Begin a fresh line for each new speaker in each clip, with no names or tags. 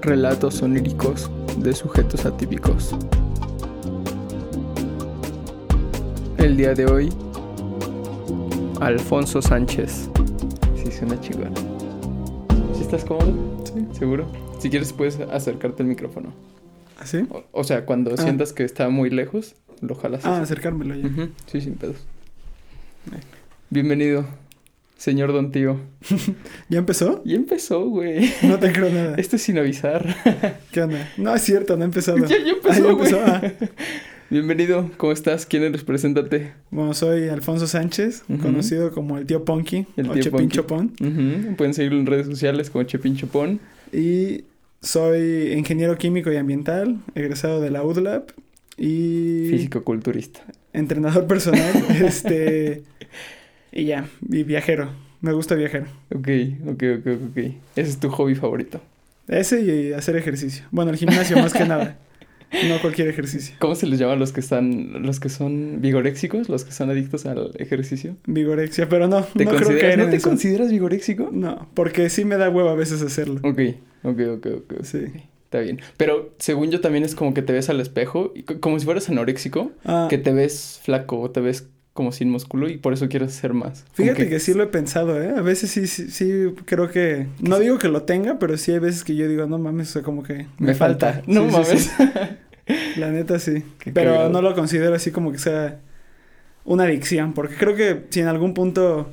Relatos oníricos de sujetos atípicos. El día de hoy, Alfonso Sánchez. Sí, suena chingón. ¿Sí estás cómodo?
Sí.
¿Seguro? Si quieres puedes acercarte al micrófono.
¿Así?
O, o sea, cuando
Ah.
sientas que está muy lejos, lo jalas.
Ah,
así.
acercármelo ya.
Sí, sin pedos. Bienvenido, señor Don Tío.
¿Ya empezó?
Ya empezó, güey.
No te creo nada.
Esto es sin avisar.
¿Qué onda? No, es cierto, no ha empezado.
ya, ya empezó,
Ah, ya empezó. Ah.
Bienvenido, ¿cómo estás? ¿Quién eres? Preséntate.
Bueno, soy Alfonso Sánchez, conocido como el tío Ponky
El
o
tío.
Chopón.
Ujú, Pueden seguirlo en redes sociales como Chepin Chopón.
Y soy ingeniero químico y ambiental, egresado de la UDLAP y
Físico-culturista.
entrenador personal. este. Y ya, y viajero. Me gusta viajar.
Ok, ok, ok, ok. Ese es tu hobby favorito.
Ese y hacer ejercicio. Bueno, el gimnasio más que nada. No cualquier ejercicio.
¿Cómo se les llama a los que están, los que son vigoréxicos, los que son adictos al ejercicio?
Vigorexia, pero no,
¿Te
no creo caer
¿no te
eso.
consideras vigoréxico?
No, porque sí me da huevo a veces hacerlo.
Ok, ok, ok, ok.
Sí.
Está bien. Pero según yo también es como que te ves al espejo, como si fueras anoréxico,
Ah,
que te ves flaco o te ves como sin músculo y por eso quieres hacer más.
Fíjate que... sí lo he pensado, ¿eh? A veces sí, sí, sí creo que... No digo que lo tenga, pero sí hay veces que yo digo, no mames, o sea, como que
Me falta. No
Sí,
mames.
sí. La neta sí.
Qué
pero
cagado.
no lo considero así como que sea una adicción, porque creo que si en algún punto...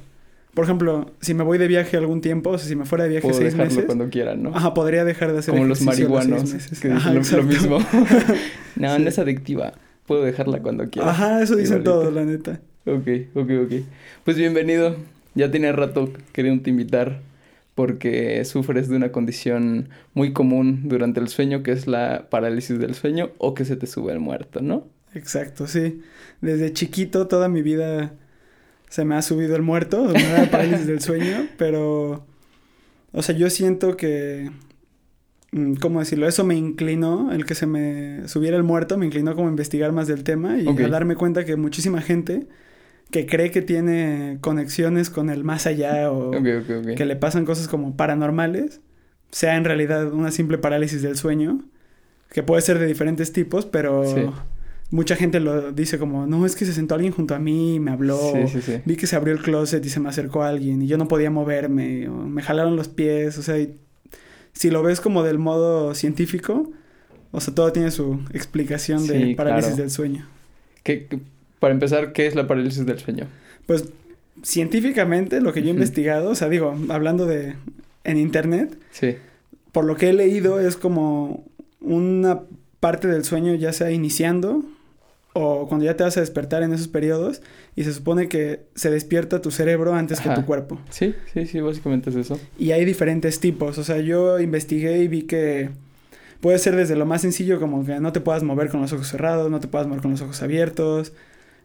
Por ejemplo, si me voy de viaje algún tiempo, o sea, si me fuera de viaje
Puedo
seis meses...
cuando quieran, ¿no?
Ajá, podría dejar de hacer
como los marihuanos,
meses.
que
Ajá,
lo, lo mismo. no, no es adictiva. Puedo dejarla cuando quiera.
Ajá, eso dicen todos, la neta.
Ok, ok, ok. Pues bienvenido. Ya tenía rato queriéndote invitar porque sufres de una condición muy común durante el sueño que es la parálisis del sueño o que se te sube el muerto, ¿no?
Exacto, sí. Desde chiquito toda mi vida se me ha subido el muerto, me da parálisis del sueño, pero, o sea, yo siento que, mm, ¿cómo decirlo? Eso me inclinó, el que se me subiera el muerto, me inclinó como a investigar más del tema y a darme cuenta que muchísima gente que cree que tiene conexiones con el más allá o que le pasan cosas como paranormales, sea en realidad una simple parálisis del sueño, que puede ser de diferentes tipos, pero
Sí.
mucha gente lo dice como, no, es que se sentó alguien junto a mí y me habló,
Sí, sí, sí.
vi que se abrió el closet y se me acercó alguien y yo no podía moverme, o me jalaron los pies, o sea, y si lo ves como del modo científico, o sea, todo tiene su explicación de parálisis
claro.
del sueño.
¿Qué- qué- para empezar, ¿qué es la parálisis del sueño?
Pues científicamente lo que yo he investigado, o sea, digo, hablando de en internet,
Sí.
por lo que he leído es como una parte del sueño ya sea iniciando o cuando ya te vas a despertar en esos periodos y se supone que se despierta tu cerebro antes que tu cuerpo.
Sí, sí, sí, básicamente es eso.
Y hay diferentes tipos, o sea, yo investigué y vi que puede ser desde lo más sencillo como que no te puedas mover con los ojos cerrados, no te puedas mover con los ojos abiertos,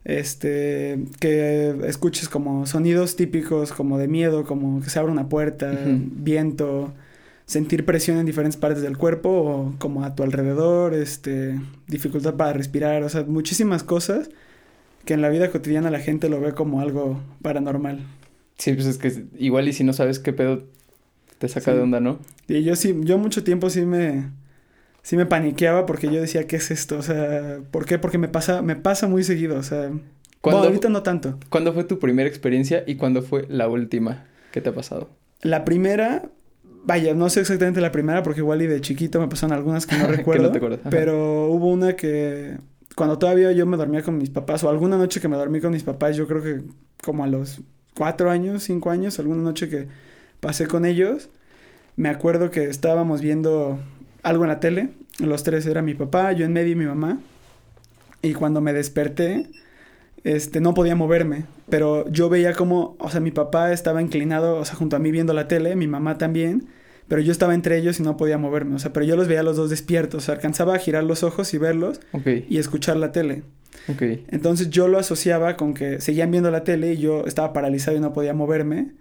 este, que escuches como sonidos típicos como de miedo, como que se abre una puerta, viento, sentir presión en diferentes partes del cuerpo o como a tu alrededor, este, dificultad para respirar, o sea, muchísimas cosas que en la vida cotidiana la gente lo ve como algo paranormal.
Sí, pues es que igual y si no sabes qué pedo te saca
Sí.
de onda, ¿no?
Y yo sí, yo mucho tiempo sí me, sí me paniqueaba porque yo decía, ¿qué es esto? O sea, ¿por qué? Porque me pasa, me pasa muy seguido, o sea, bueno,
¿Cuándo,
ahorita no tanto.
¿Cuándo fue tu primera experiencia y cuándo fue la última que te ha pasado?
La primera, vaya, no sé exactamente la primera porque igual y de chiquito me pasaron algunas que no
Que no
recuerdo,
te acuerdas,
pero hubo una que cuando todavía yo me dormía con mis papás o alguna noche que me dormí con mis papás, yo creo que como a los cuatro años, cinco años, alguna noche que pasé con ellos, me acuerdo que estábamos viendo algo en la tele, los tres era mi papá, yo en medio y mi mamá, y cuando me desperté, este, no podía moverme, pero yo veía como, o sea, mi papá estaba inclinado, o sea, junto a mí viendo la tele, mi mamá también, pero yo estaba entre ellos y no podía moverme, o sea, pero yo los veía a los dos despiertos, o sea, alcanzaba a girar los ojos y verlos y escuchar la tele. Entonces yo lo asociaba con que seguían viendo la tele y yo estaba paralizado y no podía moverme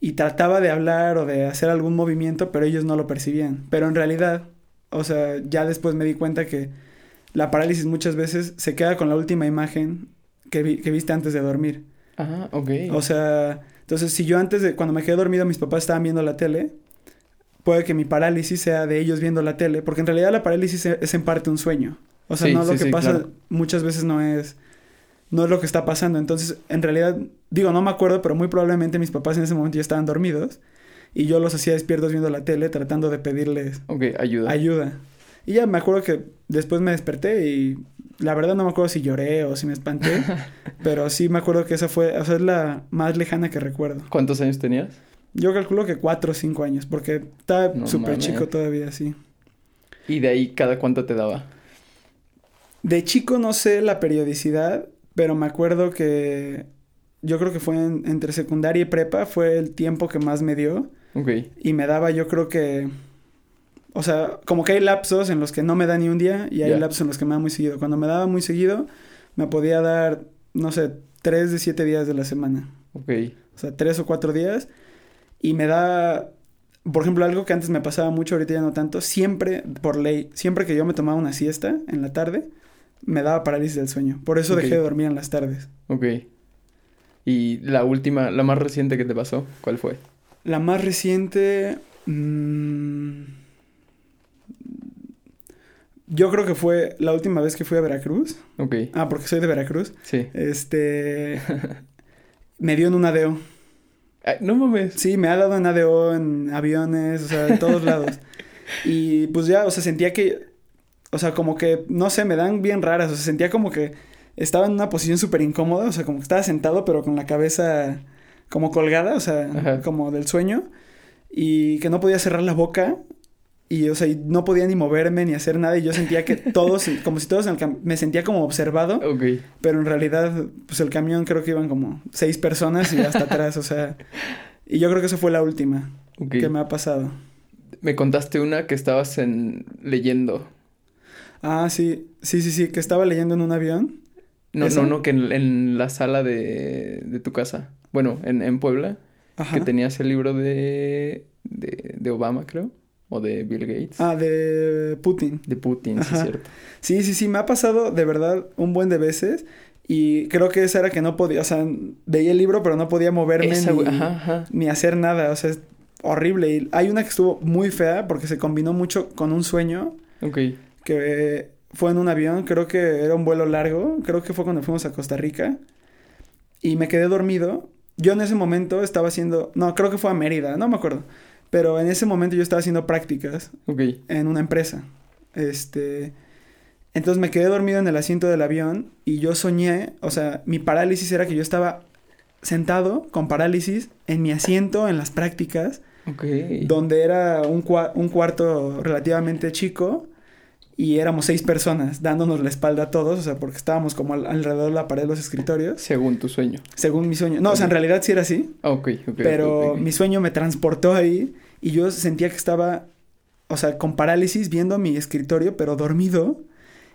y trataba de hablar o de hacer algún movimiento, pero ellos no lo percibían. Pero en realidad, o sea, ya después me di cuenta que la parálisis muchas veces se queda con la última imagen que, vi- que viste antes de dormir.
Ah, ok.
O sea, entonces si yo antes de, cuando me quedé dormido, mis papás estaban viendo la tele, puede que mi parálisis sea de ellos viendo la tele, porque en realidad la parálisis e, es en parte un sueño. O sea,
Sí,
no lo
sí,
que
sí,
pasa
claro.
muchas veces no es no es lo que está pasando. Entonces, en realidad, digo, no me acuerdo, pero muy probablemente mis papás en ese momento ya estaban dormidos y yo los hacía despiertos viendo la tele tratando de pedirles
ayuda.
ayuda. Y ya me acuerdo que después me desperté y la verdad no me acuerdo si lloré o si me espanté, pero sí me acuerdo que esa fue, o sea, es la más lejana que recuerdo.
¿Cuántos años tenías?
Yo calculo que cuatro o cinco años, porque estaba
No
súper chico todavía, sí.
Y de ahí, ¿cada cuánto te daba?
De chico no sé la periodicidad, pero me acuerdo que yo creo que fue en- entre secundaria y prepa, fue el tiempo que más me dio
Ok.
y me daba yo creo que... O sea, como que hay lapsos en los que no me da ni un día y hay lapsos en los que me da muy seguido. Cuando me daba muy seguido, me podía dar, no sé, tres de siete días de la semana.
Ok.
O sea, tres o cuatro días. Y me da, por ejemplo, algo que antes me pasaba mucho, ahorita ya no tanto. Siempre, por ley, siempre que yo me tomaba una siesta en la tarde, me daba parálisis del sueño. Por eso dejé de dormir en las tardes.
Ok. Y la última, la más reciente que te pasó, ¿cuál fue?
La más reciente... mm, yo creo que fue la última vez que fui a Veracruz.
Ok.
Ah, porque soy de Veracruz.
Sí.
Este... me dio en un ADO.
Ay, no mames.
Sí, me ha dado en ADO, en aviones, o sea, en todos lados. Y pues ya, o sea, sentía que, o sea, como que, no sé, me dan bien raras, o sea, sentía como que estaba en una posición súper incómoda, o sea, como que estaba sentado, pero con la cabeza como colgada, o sea,
Ajá.
como del sueño, y que no podía cerrar la boca. Y, o sea, y no podía ni moverme ni hacer nada. Y yo sentía que todos, como si todos en el cam- me sentía como observado. Pero en realidad, pues el camión creo que iban como seis personas y hasta atrás, o sea. Y yo creo que esa fue la última que me ha pasado.
Me contaste una que estabas en leyendo.
Ah, sí, sí, sí, sí, que estaba leyendo en un avión.
No, no, no, que en, en la sala de, de tu casa. Bueno, en, en Puebla.
Ajá.
Que tenías el libro de, de, de Obama, creo. O de Bill Gates.
Ah, de Putin.
De Putin, sí, es cierto.
Sí, sí, sí, me ha pasado de verdad un buen de veces. Y creo que esa era que no podía, o sea, veía el libro, pero no podía moverme
Esa,
ni,
güey, ajá, ajá.
ni hacer nada. O sea, es horrible. Y hay una que estuvo muy fea porque se combinó mucho con un sueño.
Ok.
que fue en un avión, creo que era un vuelo largo, creo que fue cuando fuimos a Costa Rica y me quedé dormido. Yo en ese momento estaba haciendo, no, creo que fue a Mérida, no me acuerdo, pero en ese momento yo estaba haciendo prácticas en una empresa. Este, entonces me quedé dormido en el asiento del avión y yo soñé, o sea, mi parálisis era que yo estaba sentado con parálisis en mi asiento en las prácticas
Ok.
donde era un, cua- un cuarto relativamente chico y éramos seis personas dándonos la espalda a todos, o sea, porque estábamos como al- alrededor de la pared de los escritorios,
Según tu sueño.
según mi sueño. No, o sea, en realidad sí era así,
ok, ok.
pero mi sueño me transportó ahí y yo sentía que estaba, o sea, con parálisis viendo mi escritorio, pero dormido.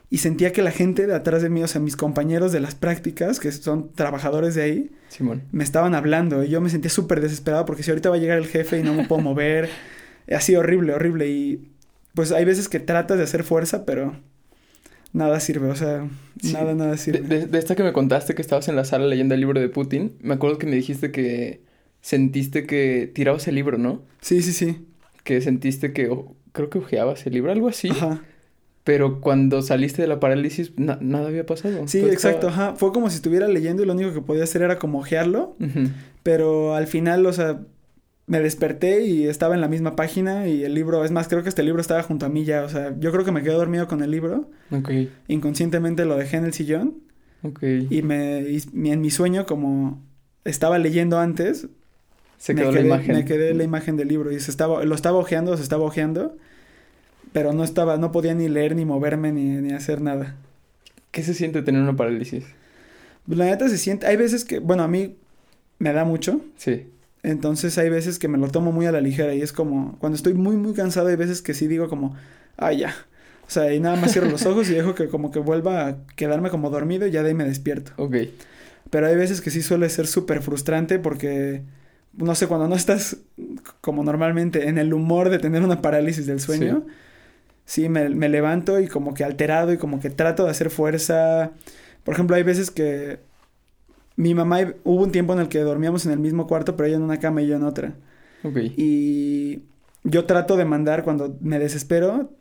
Y sentía que la gente de atrás de mí, o sea, mis compañeros de las prácticas, que son trabajadores de ahí,
Simón.
me estaban hablando y yo me sentía súper desesperado porque si ahorita va a llegar el jefe y no me puedo mover, así horrible, horrible y pues hay veces que tratas de hacer fuerza, pero nada sirve, o sea,
Sí.
nada, nada sirve.
de- de esta que me contaste que estabas en la sala leyendo el libro de Putin, me acuerdo que me dijiste que sentiste que tirabas el libro, ¿no?
Sí, sí, sí.
Que sentiste que, creo que ojeabas el libro, algo así.
Ajá.
Pero cuando saliste de la parálisis, na- nada había pasado.
Sí,
Todo
exacto,
estaba-
ajá. Fue como si estuviera leyendo y lo único que podía hacer era como ojearlo,
Ujú.
pero al final, o sea, me desperté y estaba en la misma página y el libro, es más, creo que este libro estaba junto a mí ya, o sea, yo creo que me quedé dormido con el libro,
Ok,
inconscientemente lo dejé en el sillón
ok.
Y me y en mi sueño, como estaba leyendo antes,
Se
me
quedó
quedé,
la imagen.
me quedé la imagen del libro y se estaba, lo estaba ojeando, se estaba ojeando, pero no estaba, no podía ni leer, ni moverme, ni, ni hacer nada.
¿Qué se siente tener una parálisis?
La neta se siente, hay veces que, bueno, a mí me da mucho,
Sí.
Entonces hay veces que me lo tomo muy a la ligera y es como, cuando estoy muy, muy cansado, hay veces que sí digo como, ah, ya. O sea, y nada más cierro los ojos y dejo que como que vuelva a quedarme como dormido y ya de ahí me despierto.
Ok.
Pero hay veces que sí suele ser súper frustrante porque, no sé, cuando no estás como normalmente en el humor de tener una parálisis del sueño, sí, me, me levanto y como que alterado y como que trato de hacer fuerza. Por ejemplo, hay veces que mi mamá, hubo un tiempo en el que dormíamos en el mismo cuarto, pero ella en una cama y yo en otra.
Ok.
Y yo trato de mandar cuando me desespero,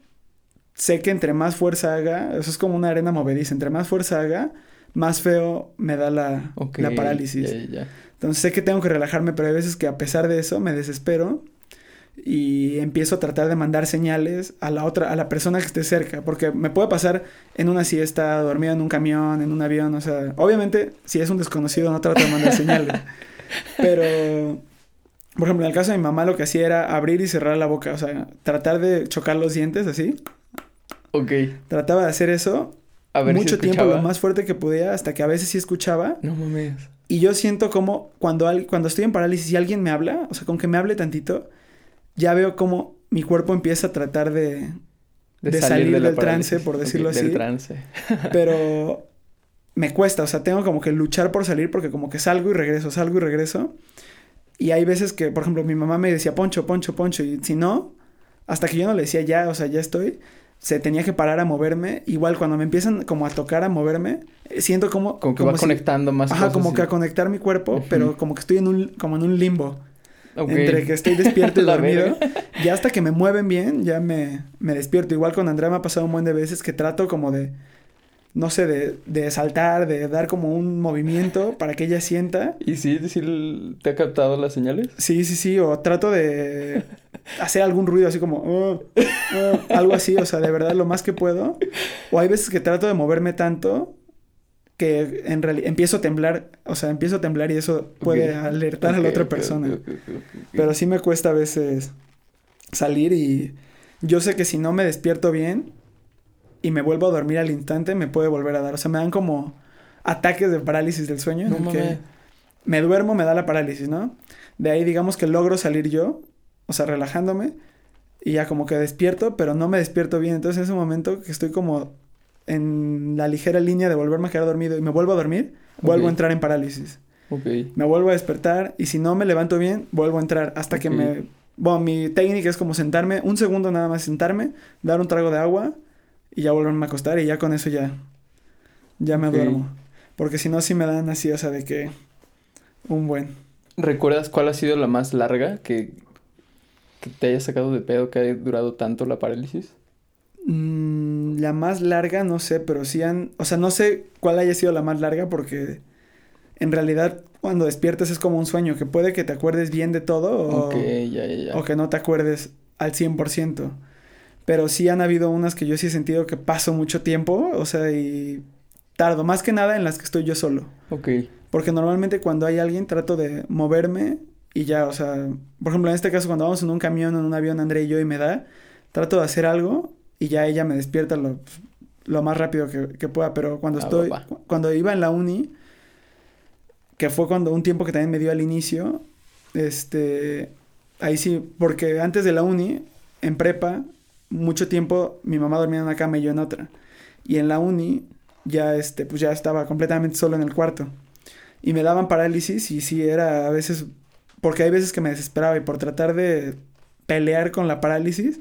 sé que entre más fuerza haga, eso es como una arena movediza, entre más fuerza haga, más feo me da la, la parálisis. Entonces sé que tengo que relajarme, pero hay veces que a pesar de eso me desespero y empiezo a tratar de mandar señales a la otra, a la persona que esté cerca, porque me puede pasar en una siesta, dormido en un camión, en un avión, o sea, obviamente si es un desconocido no trato de mandar señales, pero por ejemplo, en el caso de mi mamá lo que hacía era abrir y cerrar la boca, o sea, tratar de chocar los dientes así.
Ok.
Trataba de hacer eso a ver mucho tiempo, lo más fuerte que podía, hasta que a veces sí escuchaba.
No mames.
Y yo siento como cuando, cuando estoy en parálisis y alguien me habla, o sea, con que me hable tantito, ya veo como mi cuerpo empieza a tratar de, de, salir, del trance, por decirlo así.
Del trance.
pero me cuesta, o sea, tengo como que luchar por salir porque como que salgo y regreso, salgo y regreso. Y hay veces que, por ejemplo, mi mamá me decía, Poncho, Poncho, Poncho, y si no, hasta que yo no le decía ya, o sea, ya estoy, se tenía que parar a moverme. Igual cuando me empiezan como a tocar a moverme, eh, siento como...
Como que va conectando más
Ajá, como que a conectar mi cuerpo, pero como que estoy en un, como en un limbo. Entre que estoy despierto y dormido. y hasta que me mueven bien, ya me, me despierto. Igual con Andrea me ha pasado un buen de veces que trato como de, no sé, de, de saltar, de dar como un movimiento para que ella sienta.
¿Y sí, sí te ha captado las señales?
Sí, sí, sí. O trato de hacer algún ruido así como... Oh, oh", algo así, o sea, de verdad lo más que puedo. O hay veces que trato de moverme tanto que en realidad empiezo a temblar, o sea, empiezo a temblar y eso puede alertar a la otra persona. Pero sí me cuesta a veces salir y yo sé que si no me despierto bien y me vuelvo a dormir al instante, me puede volver a dar. O sea, me dan como ataques de parálisis del sueño. No que me duermo, me da la parálisis, ¿no? De ahí digamos que logro salir yo, o sea, relajándome y ya como que despierto, pero no me despierto bien. Entonces en ese momento que estoy como en la ligera línea de volverme a quedar dormido y me vuelvo a dormir, vuelvo a entrar en parálisis. Me vuelvo a despertar y si no me levanto bien, vuelvo a entrar hasta que me... Bueno, mi técnica es como sentarme, un segundo nada más sentarme, dar un trago de agua y ya volverme a acostar y ya con eso ya, ya me duermo. Porque si no, sí me dan así, o sea, de que un buen.
¿Recuerdas cuál ha sido la más larga que, que te haya sacado de pedo, que haya durado tanto la parálisis?
Mm, la más larga, no sé, pero sí han. O sea, no sé cuál haya sido la más larga porque en realidad cuando despiertas es como un sueño, que puede que te acuerdes bien de todo o, o que no te acuerdes al 100%. Pero sí han habido unas que yo sí he sentido que paso mucho tiempo, o sea, y tardo, más que nada en las que estoy yo solo.
Ok.
Porque normalmente cuando hay alguien trato de moverme y ya, o sea, por ejemplo, en este caso cuando vamos en un camión, en un avión, André y yo y me da, trato de hacer algo y ya ella me despierta lo, lo más rápido que, pueda. Pero cuando ah, estoy, cuando iba en la uni, que fue cuando un tiempo que también me dio al inicio, este, ahí sí, porque antes de la uni, en prepa, mucho tiempo mi mamá dormía en una cama y yo en otra. Y en la uni ya este pues ya estaba completamente solo en el cuarto. Y me daban parálisis y sí era a veces porque hay veces que me desesperaba y por tratar de pelear con la parálisis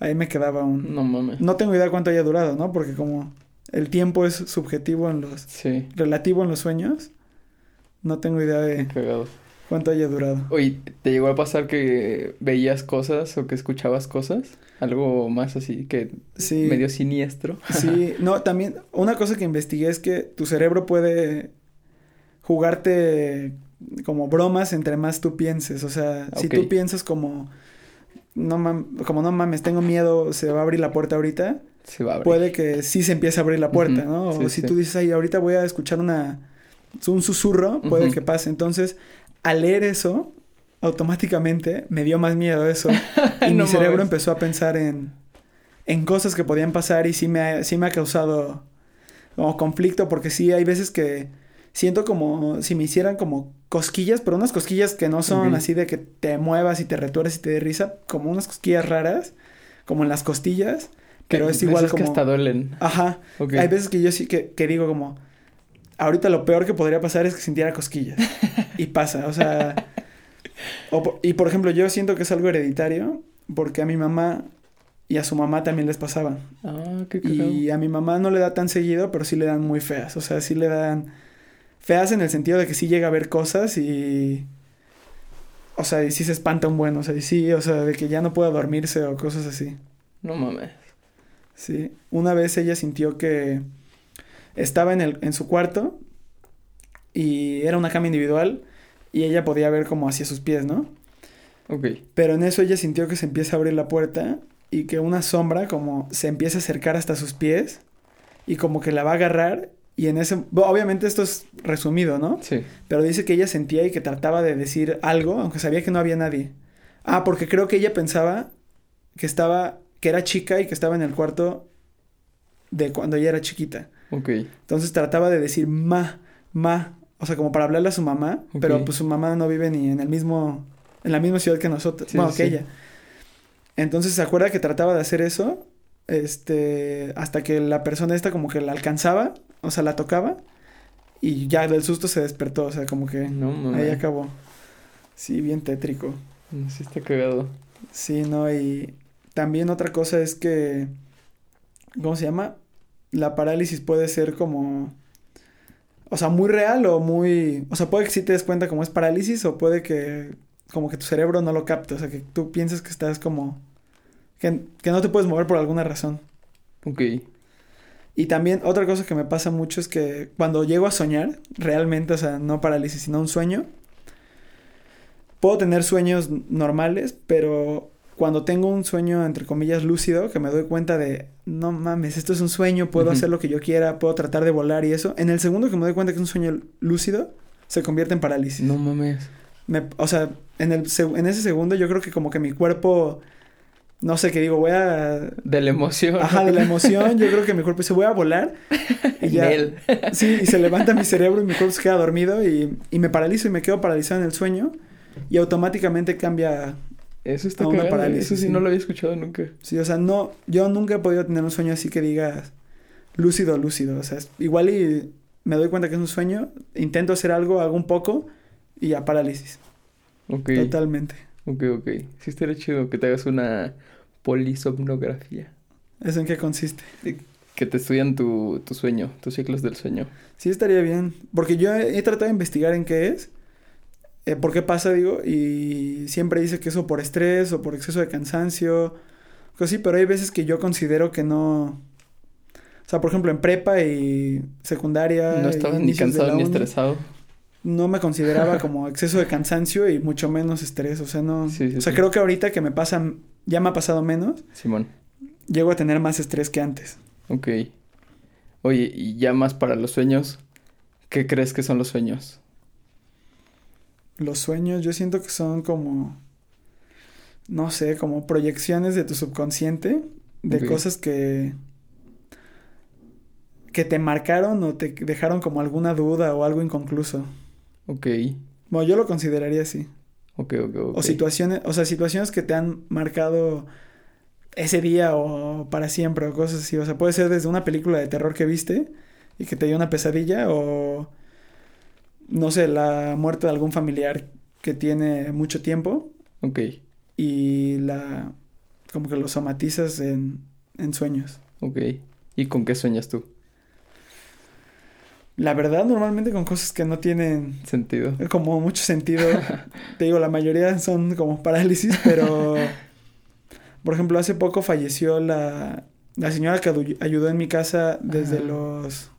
ahí me quedaba un...
No mames.
No tengo idea cuánto haya durado, ¿no? Porque como el tiempo es subjetivo en los...
Sí.
Relativo en los sueños. No tengo idea de... Cuánto haya durado.
Oye, ¿te llegó a pasar que veías cosas o que escuchabas cosas? Algo más así que sí. medio siniestro.
Sí, no, también una cosa que investigué es que tu cerebro puede jugarte como bromas entre más tú pienses. O sea, si tú piensas como no como no mames, tengo miedo, se va a abrir la puerta ahorita.
Se va a abrir.
Puede que sí se empiece a abrir la puerta, ¿no? o si tú dices, ay, ahorita voy a escuchar una, un susurro, puede que pase. Entonces, al leer eso, automáticamente me dio más miedo eso. y mi cerebro empezó a pensar en, en cosas que podían pasar y sí me ha, sí me ha causado como conflicto, porque sí hay veces que siento como si me hicieran como cosquillas, pero unas cosquillas que no son así de que te muevas y te retuerces y te dé risa, como unas cosquillas raras, como en las costillas, pero es igual como...
que hasta duelen.
Ajá. Hay veces que yo sí que, que digo como, ahorita lo peor que podría pasar es que sintiera cosquillas. y pasa, o sea... y por ejemplo, yo siento que es algo hereditario, porque a mi mamá y a su mamá también les pasaba.
Ah, qué
Y a mi mamá no le da tan seguido, pero sí le dan muy feas. O sea, sí le dan feas en el sentido de que sí llega a ver cosas y... O sea, y sí se espanta un buen, o sea, y sí, o sea, de que ya no pueda dormirse o cosas así.
No mames.
Sí. Una vez ella sintió que estaba en, el, en su cuarto y era una cama individual y ella podía ver como hacia sus pies, ¿no?
Ok.
Pero en eso ella sintió que se empieza a abrir la puerta y que una sombra como se empieza a acercar hasta sus pies y como que la va a agarrar y en ese... obviamente esto es resumido, ¿no?
Sí.
Pero dice que ella sentía y que trataba de decir algo, aunque sabía que no había nadie. Ah, porque creo que ella pensaba que estaba, que era chica y que estaba en el cuarto de cuando ella era chiquita.
Ok.
Entonces trataba de decir ma, ma, o sea, como para hablarle a su mamá, pero pues su mamá no vive ni en el mismo, en la misma ciudad que nosotros,
Sí,
bueno,
sí,
que ella. Entonces se acuerda que trataba de hacer eso, este, hasta que la persona esta como que la alcanzaba, o sea, la tocaba y ya del susto se despertó, o sea, como que
No
ahí acabó. Sí, bien tétrico.
Sí está cagado.
Sí, no, y también otra cosa es que, ¿cómo se llama? La parálisis puede ser como, o sea, muy real o muy, o sea, puede que sí te des cuenta como es parálisis o puede que como que tu cerebro no lo capte, o sea, que tú piensas que estás como, que, que no te puedes mover por alguna razón.
Ok.
Y también otra cosa que me pasa mucho es que cuando llego a soñar, realmente, o sea, no parálisis, sino un sueño, puedo tener sueños normales, pero cuando tengo un sueño, entre comillas, lúcido, que me doy cuenta de, no mames, esto es un sueño, puedo hacer lo que yo quiera, puedo tratar de volar y eso, en el segundo que me doy cuenta que es un sueño lúcido, se convierte en parálisis.
No mames.
Me- o sea, en, el, en ese segundo yo creo que como que mi cuerpo, no sé qué digo, voy a...
De la emoción.
Ajá, de la emoción, yo creo que mi cuerpo dice, voy a volar. Y ya,
Nel.
Sí, y se levanta mi cerebro y mi cuerpo se queda dormido y, y me paralizo y me quedo paralizado en el sueño y automáticamente cambia.
Eso está
A una parálisis,
Eso sí,
sí.
no lo había escuchado nunca.
Sí, o sea, no, yo nunca he podido tener un sueño así que digas lúcido, lúcido. O sea, es- igual y me doy cuenta que es un sueño, intento hacer algo, hago un poco y ya parálisis.
Ok.
Totalmente.
Ok, ok. Sí estaría chido que te hagas una polisomnografía.
¿Eso en qué consiste?
Que te estudian tu, tu sueño, tus ciclos del sueño.
Sí, estaría bien. Porque yo he, he tratado de investigar en qué es, eh, por qué pasa, digo, y siempre dice que eso por estrés o por exceso de cansancio, cosas así, pero hay veces que yo considero que no. O sea, por ejemplo, en prepa y secundaria.
No
y
estabas ni cansado ni
uni,
estresado.
No me consideraba como exceso de cansancio y mucho menos estrés. O sea, no.
Sí, sí,
o sea,
sí.
creo que ahorita que me pasa, ya me ha pasado menos,
Simón.
llego a tener más estrés que antes.
Ok. Oye, y ya más para los sueños, ¿qué crees que son los sueños?
Los sueños yo siento que son como, no sé, como proyecciones de tu subconsciente, de cosas que, que te marcaron o te dejaron como alguna duda o algo inconcluso.
Ok.
Bueno, yo lo consideraría así.
Ok, ok, ok.
O situaciones, o sea, situaciones que te han marcado ese día o para siempre o cosas así. O sea, puede ser desde una película de terror que viste y que te dio una pesadilla o, no sé, la muerte de algún familiar que tiene mucho tiempo
Ok,
y la, como que lo somatizas en, en sueños.
ok. ¿Y con qué sueñas tú?
La verdad, normalmente con cosas que no tienen
Sentido.
como mucho sentido. Te digo, la mayoría son como parálisis, pero por ejemplo, hace poco falleció la, la señora que ayudó en mi casa desde los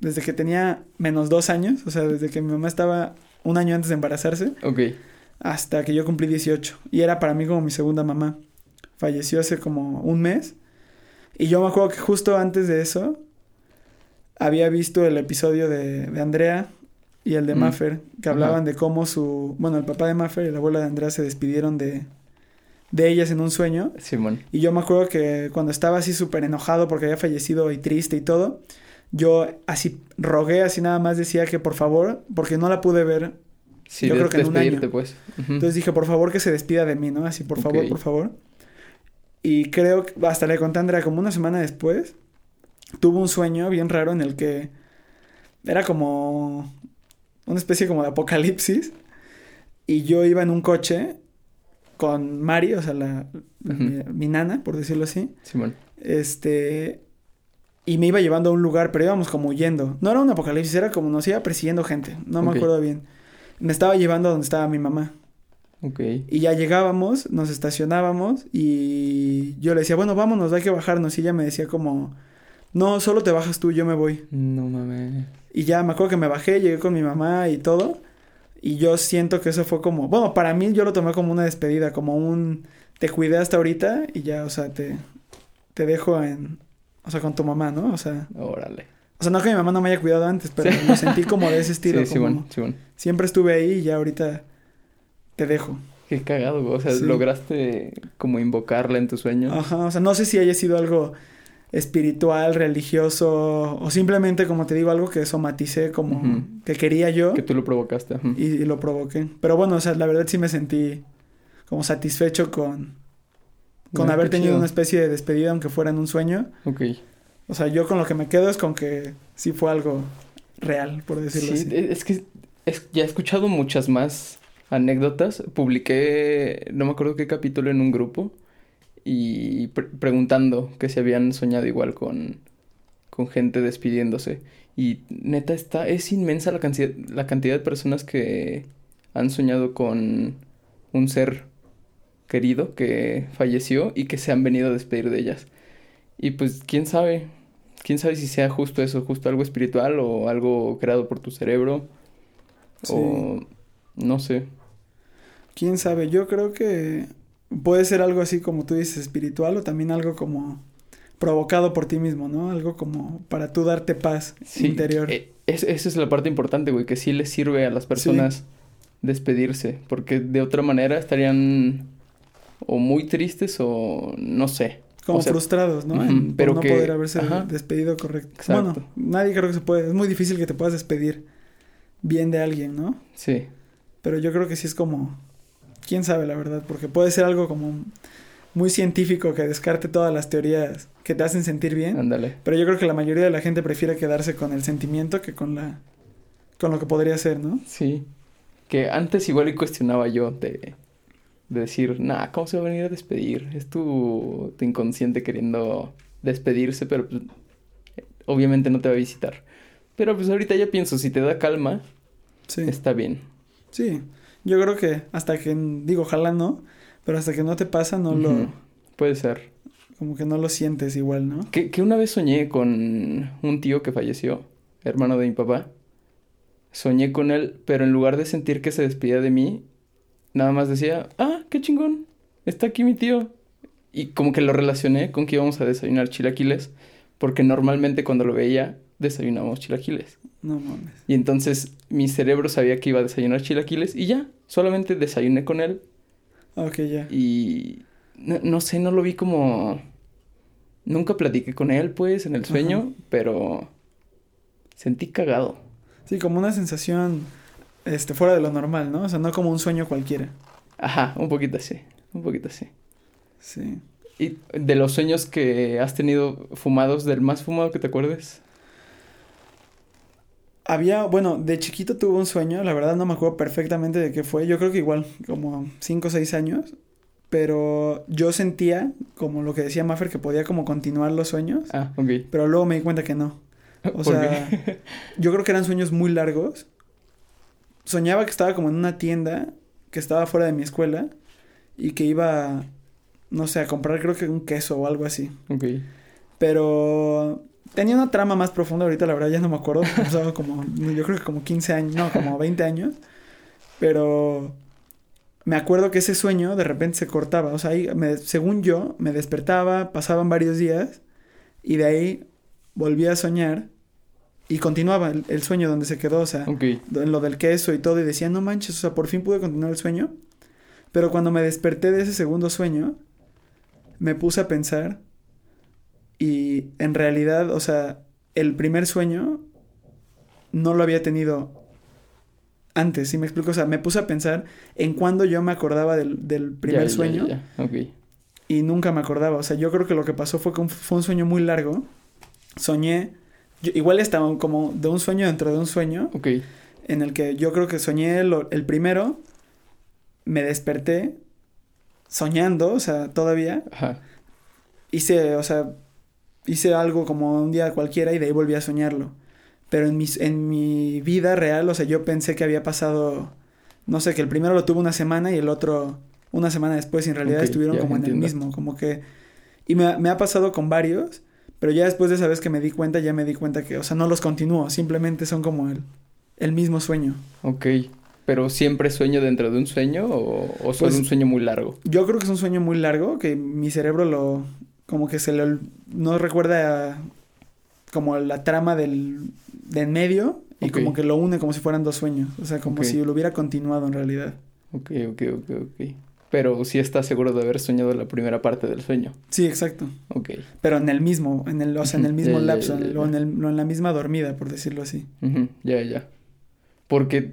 desde que tenía menos dos años, o sea, desde que mi mamá estaba un año antes de embarazarse
Ok,
hasta que yo cumplí 18 y era para mí como mi segunda mamá. Falleció hace como un mes y yo me acuerdo que justo antes de eso había visto el episodio de, de Andrea y el de
Mm.
Maffer, que hablaban de cómo su, bueno, el papá de Maffer y la abuela de Andrea se despidieron de, de ellas en un sueño.
Simón.
Y yo me acuerdo que cuando estaba así súper enojado porque había fallecido y triste y todo, yo así rogué, así nada más decía que por favor, porque no la pude ver.
Sí,
Yo creo que en un año.
pues. Ujú.
Entonces dije, por favor que se despida de mí, ¿no? Así, por favor, por favor. Y creo que hasta le conté a Andrea, como una semana después, tuvo un sueño bien raro en el que era como una especie como de apocalipsis. Y yo iba en un coche con Mari, o sea, la, mi, mi nana, por decirlo así.
Simón.
Este. Y me iba llevando a un lugar, pero íbamos como huyendo. No era un apocalipsis, era como nos iba persiguiendo gente. No me acuerdo bien. Me estaba llevando a donde estaba mi mamá.
Ok.
Y ya llegábamos, nos estacionábamos y yo le decía, bueno, vámonos, hay que bajarnos. Y ella me decía como, no, solo te bajas tú, yo me voy.
No mames.
Y ya me acuerdo que me bajé, llegué con mi mamá y todo. Y yo siento que eso fue como, bueno, para mí yo lo tomé como una despedida, como un, te cuidé hasta ahorita y ya, o sea, te, te dejo en, o sea, con tu mamá, ¿no? O sea,
Órale.
o sea, no que mi mamá no me haya cuidado antes, pero me sentí como de ese estilo.
Sí, sí,
como,
bueno, sí, bueno.
Siempre estuve ahí y ya ahorita te dejo.
Qué cagado, güey. O sea,
Sí.
lograste como invocarla en tus sueños.
Ajá, o sea, no sé si haya sido algo espiritual, religioso, o simplemente, como te digo, algo que somaticé como que quería yo
Que tú lo provocaste.
y, y lo provoqué. Pero bueno, o sea, la verdad sí me sentí como satisfecho con, con
Ah,
haber tenido
chido.
una especie de despedida, aunque fuera en un sueño.
Ok.
O sea, yo con lo que me quedo es con que sí fue algo real, por decirlo
Sí,
así.
e- es que es- ya he escuchado muchas más anécdotas. Publiqué, no me acuerdo qué capítulo en un grupo y pre- preguntando que si habían soñado igual con, con gente despidiéndose. Y neta está, es inmensa la cantidad, la cantidad de personas que han soñado con un ser querido que falleció y que se han venido a despedir de ellas. Y pues quién sabe, quién sabe si sea justo eso, justo algo espiritual o algo creado por tu cerebro.
Sí.
O no sé.
Quién sabe, yo creo que puede ser algo así como tú dices, espiritual o también algo como provocado por ti mismo, ¿no? Algo como para tú darte paz
Sí,
interior.
eh, es- esa es la parte importante, güey, que sí les sirve a las personas despedirse, porque de otra manera estarían o muy tristes o no sé.
como
o sea,
frustrados, ¿no? En- por no poder haberse
ajá.
despedido correcto.
Exacto.
Bueno, nadie creo que se puede, es muy difícil que te puedas despedir bien de alguien, ¿no?
Sí,
Pero yo creo que sí es como, quién sabe la verdad, porque puede ser algo como muy científico que descarte todas las teorías que te hacen sentir bien.
ándale.
Pero yo creo que la mayoría de la gente prefiere quedarse con el sentimiento que con la con lo que podría ser, ¿no?
Sí. Que antes igual y cuestionaba yo de, de decir, nah, ¿cómo se va a venir a despedir? Es tu, tu inconsciente queriendo despedirse, pero pues, obviamente no te va a visitar. Pero pues ahorita ya pienso, si te da calma,
Sí.
está bien.
Sí. Yo creo que hasta que digo, ojalá no, pero hasta que no te pasa no lo
Puede ser.
como que no lo sientes igual, ¿no?
Que, que una vez soñé con un tío que falleció, hermano de mi papá. Soñé con él, pero en lugar de sentir que se despedía de mí, nada más decía, ah, qué chingón, está aquí mi tío. Y como que lo relacioné con que íbamos a desayunar chilaquiles, porque normalmente cuando lo veía, desayunábamos chilaquiles.
No mames.
Y entonces mi cerebro sabía que iba a desayunar chilaquiles y ya, solamente desayuné con él
Ok, ya.
y no, no sé, no lo vi como... Nunca platiqué con él, pues, en el sueño, pero sentí cagado.
Sí, como una sensación este fuera de lo normal, ¿no? O sea, no como un sueño cualquiera.
Ajá, un poquito así, un poquito así.
Sí.
¿Y de los sueños que has tenido fumados, del más fumado que te acuerdes?
Había, bueno, de chiquito tuve un sueño, la verdad no me acuerdo perfectamente de qué fue, yo creo que igual, como 5 o 6 años, pero yo sentía, como lo que decía Maffer, que podía como continuar los sueños,
Ah, ok.
pero luego me di cuenta que no. O
¿Por
sea,
qué?
yo creo que eran sueños muy largos. Soñaba que estaba como en una tienda que estaba fuera de mi escuela y que iba, no sé, a comprar creo que un queso o algo así.
Ok.
Pero tenía una trama más profunda, ahorita la verdad ya no me acuerdo, pasaba como, yo creo que como 15 años, no, como 20 años, pero me acuerdo que ese sueño de repente se cortaba, o sea, ahí me- según yo me despertaba, pasaban varios días y de ahí volvía a soñar y continuaba el, el sueño donde se quedó, o sea, en lo del queso y todo y decía, no manches, o sea, por fin pude continuar el sueño, pero cuando me desperté de ese segundo sueño, me puse a pensar y en realidad, o sea, el primer sueño no lo había tenido antes, ¿sí me explico? O sea, me puse a pensar en cuándo yo me acordaba del, del primer
Ya,
sueño
ya, ya. Ok.
y nunca me acordaba. O sea, yo creo que lo que pasó fue que un- fue un sueño muy largo. Soñé, yo- igual estaba como de un sueño dentro de un sueño,
Ok.
en el que yo creo que soñé lo- el primero, me desperté soñando, o sea, todavía,
Ajá.
hice, o sea, hice algo como un día cualquiera y de ahí volví a soñarlo. Pero en, mis, en mi vida real, o sea, yo pensé que había pasado no sé, que el primero lo tuvo una semana y el otro una semana después y en realidad estuvieron como en
entiendo.
el mismo, como que... Y me, ha- me ha pasado con varios, pero ya después de esa vez que me di cuenta, ya me di cuenta que, o sea, no los continúo, simplemente son como el, el mismo sueño.
Ok. ¿Pero siempre sueño dentro de un sueño o, o solo
Pues-
un sueño muy largo?
Yo creo que es un sueño muy largo, que mi cerebro lo... como que se le... no recuerda a- como la trama del... de en medio y como que lo une como si fueran dos sueños, o sea, como si lo hubiera continuado en realidad.
Ok, ok, ok, ok. Pero sí estás seguro de haber soñado la primera parte del sueño.
Sí, exacto.
Ok.
Pero en el mismo, en el, o sea, en el mismo
ya,
lapso,
ya, ya,
o en, el, en la misma dormida, por decirlo así.
Ujú, Ya, ya. Porque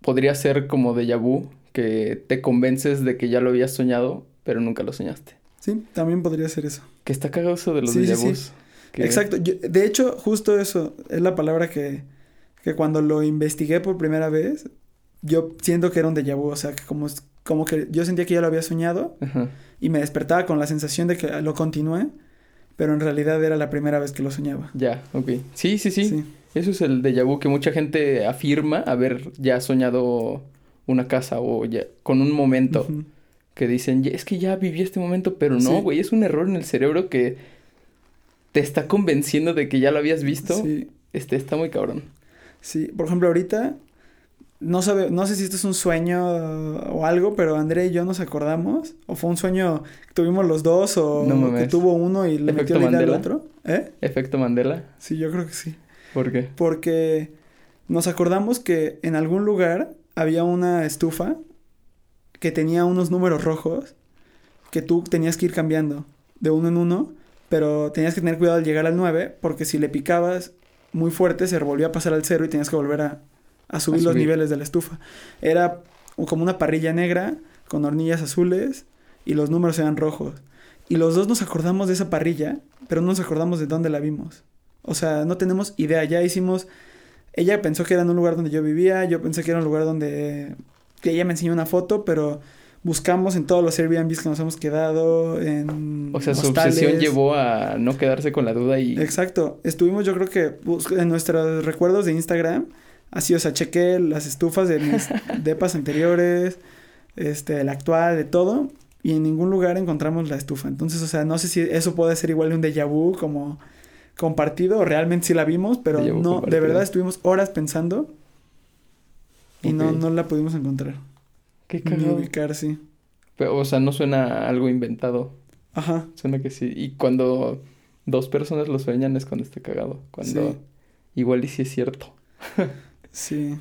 podría ser como déjà vu, que te convences de que ya lo habías soñado, pero nunca lo soñaste.
Sí, también podría ser eso.
Que está cagado eso de los
Sí, sí,
que-
Exacto. Yo- de hecho, justo eso es la palabra que, que cuando lo investigué por primera vez, yo siento que era un déjà vu. O sea, que como, como que yo sentía que ya lo había soñado
Ajá.
y me despertaba con la sensación de que lo continué, pero en realidad era la primera vez que lo soñaba.
Ya, ok. Sí, sí, sí. Eso es el déjà vu que mucha gente afirma haber ya soñado una casa o ya con un momento. Que dicen, "Ya- es que ya viví este momento, pero no, güey, es un error en el cerebro que te está convenciendo de que ya lo habías visto.
Sí,
Este está muy cabrón.
sí. Por ejemplo, ahorita, no, sabe, no sé si esto es un sueño o algo, pero André y yo nos acordamos, o fue un sueño que tuvimos los dos, o
No
que tuvo uno y le
¿Efecto
metió la idea al
Mandela?
otro. ¿Eh?
Efecto Mandela.
Sí, yo creo que sí.
¿Por qué?
Porque nos acordamos que en algún lugar había una estufa que tenía unos números rojos que tú tenías que ir cambiando de uno en uno, pero tenías que tener cuidado al llegar al 9 porque si le picabas muy fuerte se volvía a pasar al cero y tenías que volver a, a subir
A
los
subir.
niveles de la estufa. Era como una parrilla negra con hornillas azules y los números eran rojos. Y los dos nos acordamos de esa parrilla, pero no nos acordamos de dónde la vimos. O sea, no tenemos idea. Ya hicimos. Ella pensó que era en un lugar donde yo vivía. Yo pensé que era un lugar donde. Que ella me enseñó una foto, pero buscamos en todos los Airbnbs que nos hemos quedado. En.
O sea, su obsesión llevó a no quedarse con la duda y...
Exacto. Estuvimos, yo creo que en nuestros recuerdos de Instagram. Así, o sea, chequé las estufas de mis depas anteriores. Este, el actual, de todo. Y en ningún lugar encontramos la estufa. Entonces, o sea, no sé si eso puede ser igual un déjà vu como compartido o realmente sí la vimos, pero no, de verdad estuvimos horas pensando y no, no la pudimos encontrar.
Qué
Ni
cagado.
ubicar, sí.
Pero, o sea, no suena algo inventado.
Ajá.
Suena que sí. Y cuando dos personas lo sueñan es cuando está cagado. Cuando
Sí.
igual y sí es cierto.
Sí.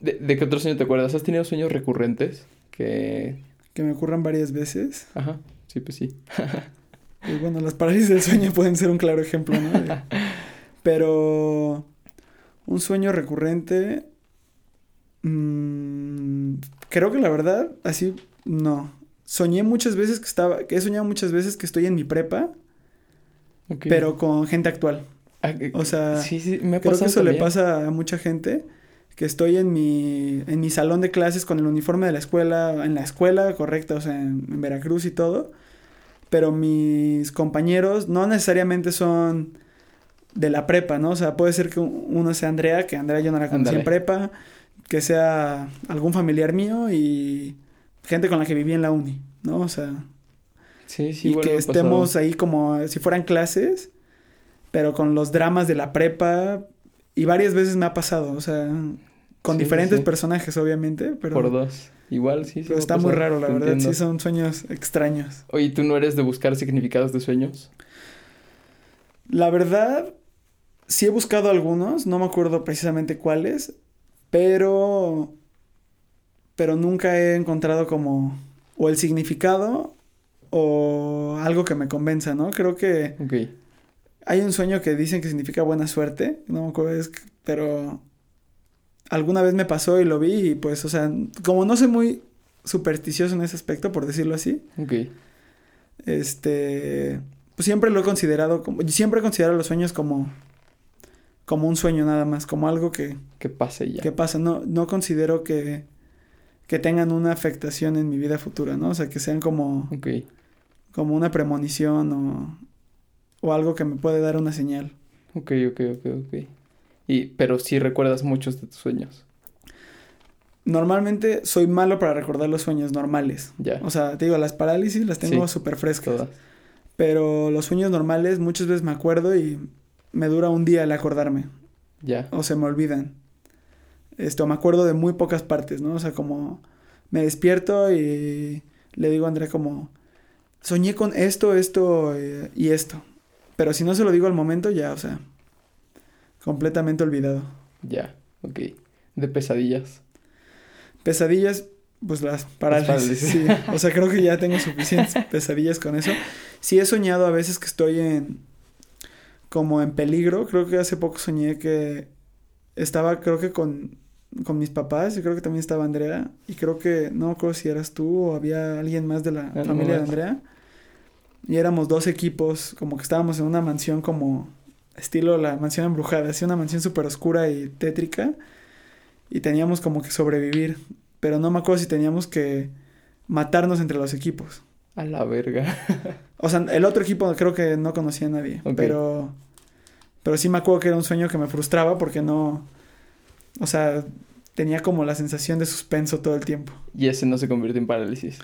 ¿De, de qué otro sueño te acuerdas? ¿Has tenido sueños recurrentes? Que...
Que me ocurran varias veces.
Ajá. Sí, pues sí.
Y bueno, las parálisis del sueño pueden ser un claro ejemplo, ¿no? De- Pero un sueño recurrente, mm, creo que la verdad, así, no. Soñé muchas veces que estaba, he soñado muchas veces que estoy en mi prepa, pero con gente actual.
Ah, que-
O sea,
sí, sí, me ha
Creo que eso le pasa a mucha gente, que estoy en mi, en mi salón de clases con el uniforme de la escuela, en la escuela correcta, o sea, en, en Veracruz y todo, pero mis compañeros no necesariamente son de la prepa, ¿no? O sea, puede ser que un- uno sea Andrea, que Andrea yo no la conocí en prepa, que sea algún familiar mío y gente con la que viví en la uni, ¿no? O sea,
Sí, sí,
y que
pasado.
estemos ahí como si fueran clases, pero con los dramas de la prepa. Y varias veces me ha pasado, o sea, con
Sí,
diferentes
sí.
personajes, obviamente, pero,
Por dos. Igual, sí, sí.
pero está muy raro, la verdad.
entiendo.
Sí, son sueños extraños.
Oye, ¿tú no eres de buscar significados de sueños?
La verdad, sí he buscado algunos, no me acuerdo precisamente cuáles, pero. Pero nunca he encontrado como. O el significado o algo que me convenza, ¿no? Creo que.
Ok.
Hay un sueño que dicen que significa buena suerte, no me acuerdo, es pero alguna vez me pasó y lo vi y pues, o sea, como no soy muy supersticioso en ese aspecto, por decirlo así,
Ok.
este, pues siempre lo he considerado como, siempre he considerado los sueños como, como un sueño nada más, como algo que,
Que pase ya.
que pasa, no, no considero que, que tengan una afectación en mi vida futura, ¿no? O sea, que sean como,
Ok.
como una premonición o, o algo que me puede dar una señal.
Ok, ok, ok, ok. Y, pero sí recuerdas muchos de tus sueños.
Normalmente soy malo para recordar los sueños normales.
Ya.
O sea, te digo, las parálisis las tengo
Sí.
súper frescas.
Todas.
Pero los sueños normales muchas veces me acuerdo y me dura un día el acordarme.
Ya.
O se me olvidan. Esto, me acuerdo de muy pocas partes, ¿no? O sea, como me despierto y le digo a Andrea como, soñé con esto, esto eh, y esto. Pero si no se lo digo al momento, ya, o sea, completamente olvidado.
Ya. Ok. De pesadillas.
Pesadillas, pues las parálisis.
parálisis.
Sí. O sea, creo que ya tengo suficientes pesadillas con eso. Sí he soñado a veces que estoy en como en peligro. Creo que hace poco soñé que estaba, creo que con, con mis papás, y creo que también estaba Andrea. Y creo que, no me acuerdo si eras tú o había alguien más de la familia de. Andrea. Y éramos dos equipos, como que estábamos en una mansión como estilo la mansión embrujada, así una mansión súper oscura y tétrica. Y teníamos como que sobrevivir. Pero no me acuerdo si teníamos que matarnos entre los equipos.
A la verga.
O sea, el otro equipo creo que no conocía a nadie.
Ok.
Pero. Pero sí me acuerdo que era un sueño que me frustraba porque no. O sea, tenía como la sensación de suspenso todo el tiempo.
y ese no se convierte en parálisis.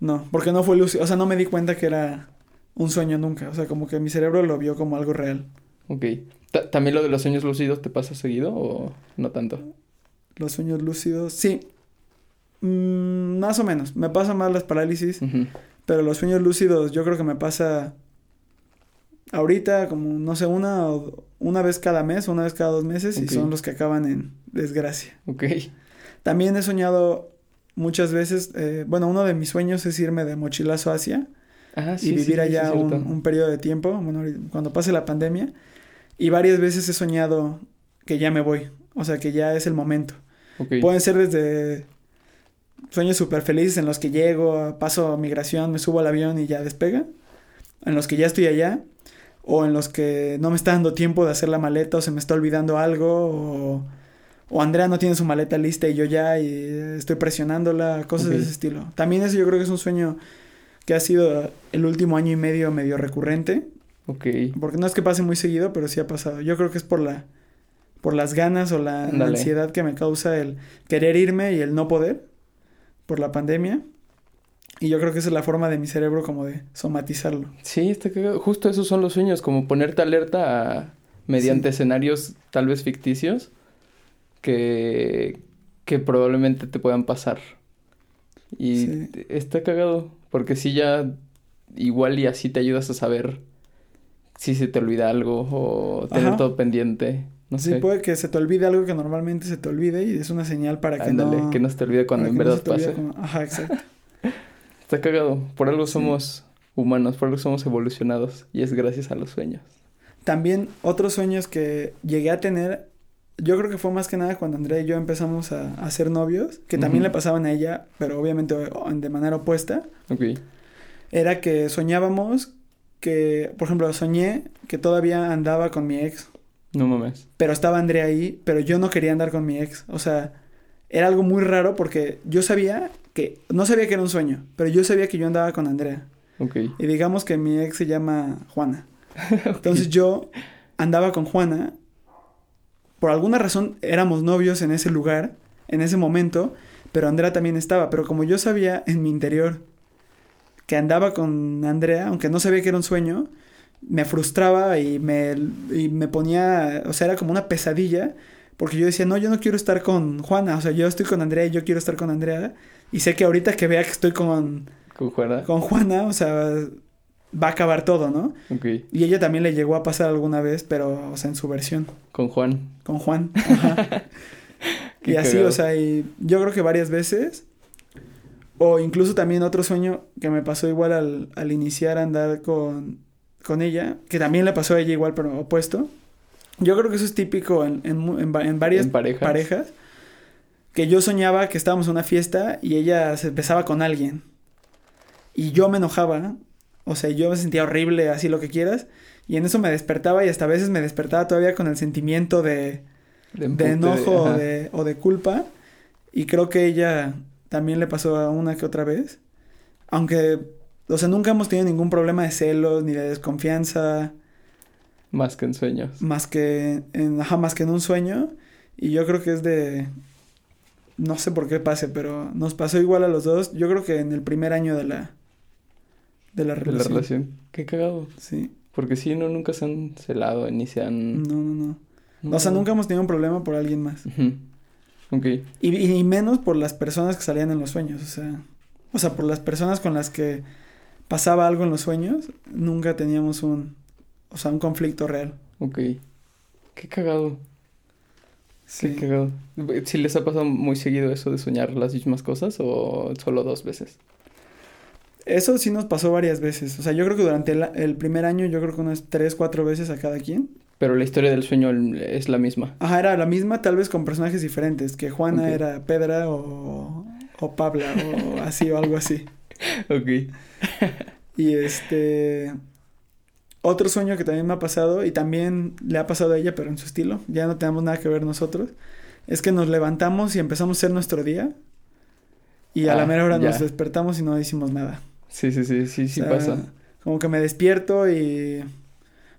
No, porque no fue lúcido. O sea, no me di cuenta que era un sueño nunca. O sea, como que mi cerebro lo vio como algo real.
Ok. Ta- ¿También lo de los sueños lúcidos te pasa seguido o no tanto?
Los sueños lúcidos, sí. Mm, más o menos. Me pasan más las parálisis.
Ujú.
Pero los sueños lúcidos yo creo que me pasa ahorita como, no sé, una, o- una vez cada mes, una vez cada dos meses y son los que acaban en desgracia.
Ok.
También he soñado muchas veces, eh, bueno, uno de mis sueños es irme de mochilazo a Asia
Ah, sí,
y vivir
sí,
allá
sí,
un, periodo de tiempo, bueno, cuando pase la pandemia. Y varias veces he soñado que ya me voy, o sea, que ya es el momento.
Ok.
Pueden ser desde sueños súper felices en los que llego, paso migración, me subo al avión y ya despega. En los que ya estoy allá. O en los que no me está dando tiempo de hacer la maleta o se me está olvidando algo. O, o Andrea no tiene su maleta lista y yo ya y estoy presionándola. Cosas de ese estilo. También eso yo creo que es un sueño que ha sido el último año y medio medio recurrente.
Ok.
Porque no es que pase muy seguido, pero sí ha pasado. Yo creo que es por la por las ganas o la ansiedad que me causa el querer irme y el no poder por la pandemia. Y yo creo que esa es la forma de mi cerebro como de somatizarlo.
Sí, está cagado. Justo esos son los sueños, como ponerte alerta a- mediante
Sí.
escenarios tal vez ficticios que, que probablemente te puedan pasar. Y
Sí.
está cagado, porque si ya igual y así te ayudas a saber si se te olvida algo o tener
Ajá.
todo pendiente. No
sí,
sé.
puede que se te olvide algo que normalmente se te olvide y es una señal para que
Ándale,
no...
que no se te olvide cuando en
no
verdad
olvide
pase.
como- Ajá, exacto.
Está cagado. Por algo somos humanos, por algo somos evolucionados. Y es gracias a los sueños.
También otros sueños que llegué a tener, yo creo que fue más que nada cuando Andrea y yo empezamos a, a ser novios, que también le pasaban a ella, pero obviamente de manera opuesta,
Ok.
era que soñábamos que, por ejemplo, soñé que todavía andaba con mi ex,
No mames.
pero estaba Andrea ahí, pero yo no quería andar con mi ex, o sea, era algo muy raro porque yo sabía que, no sabía que era un sueño, pero yo sabía que yo andaba con Andrea.
Ok.
Y digamos que mi ex se llama Juana. Entonces yo andaba con Juana. Por alguna razón éramos novios en ese lugar, en ese momento, pero Andrea también estaba. Pero como yo sabía en mi interior que andaba con Andrea, aunque no sabía que era un sueño, me frustraba y me, y me ponía, o sea, era como una pesadilla, porque yo decía, no, yo no quiero estar con Juana, o sea, yo estoy con Andrea y yo quiero estar con Andrea. Y sé que ahorita que vea que estoy con,
¿Con Juana?
con Juana, o sea, va a acabar todo, ¿no? Y ella también le llegó a pasar alguna vez, pero, o sea, en su versión,
Con Juan.
con Juan. Ajá. Y así,
cagado.
o sea, y yo creo que varias veces. O incluso también otro sueño que me pasó igual al, al iniciar a andar con, con ella, que también le pasó a ella igual, pero opuesto. Yo creo que eso es típico en, en, en va- en varias
parejas.
parejas. Que yo soñaba que estábamos en una fiesta y ella se besaba con alguien. Y yo me enojaba. O sea, yo me sentía horrible, así lo que quieras. Y en eso me despertaba y hasta a veces me despertaba todavía con el sentimiento de,
De,
de enojo o de, o de culpa. Y creo que ella también le pasó a una que otra vez. Aunque, o sea, nunca hemos tenido ningún problema de celos ni de desconfianza.
Más que en sueños.
Más que en, ajá, más que en un sueño. Y yo creo que es de. no sé por qué pase, pero nos pasó igual a los dos. Yo creo que en el primer año de la, de la
De
relación.
la relación. Qué cagado.
Sí.
Porque sí, no, nunca se han celado ni se han...
No, no, no. O sea, nunca hemos tenido un problema por alguien más.
Ujú. Ok.
Y, y menos por las personas que salían en los sueños. O sea, o sea, por las personas con las que pasaba algo en los sueños, nunca teníamos un, o sea, un conflicto real.
Ok. Qué cagado.
Sí.
Qué cagado. ¿Sí les ha pasado muy seguido eso de soñar las mismas cosas o solo dos veces?
Eso sí nos pasó varias veces. O sea, yo creo que durante el, el primer año, yo creo que unas tres, cuatro veces a cada quien.
Pero la historia del sueño es la misma.
Ajá, era la misma, tal vez con personajes diferentes. Que Juana era Pedra o, o Pabla o así o algo así.
Ok.
Y este. Otro sueño que también me ha pasado, y también le ha pasado a ella, pero en su estilo, ya no tenemos nada que ver nosotros, es que nos levantamos y empezamos a hacer nuestro día, y a la
Ah,
mera hora
ya.
nos despertamos y no hicimos nada.
Sí, sí, sí, sí, sí
O sea,
pasa.
Como que me despierto y.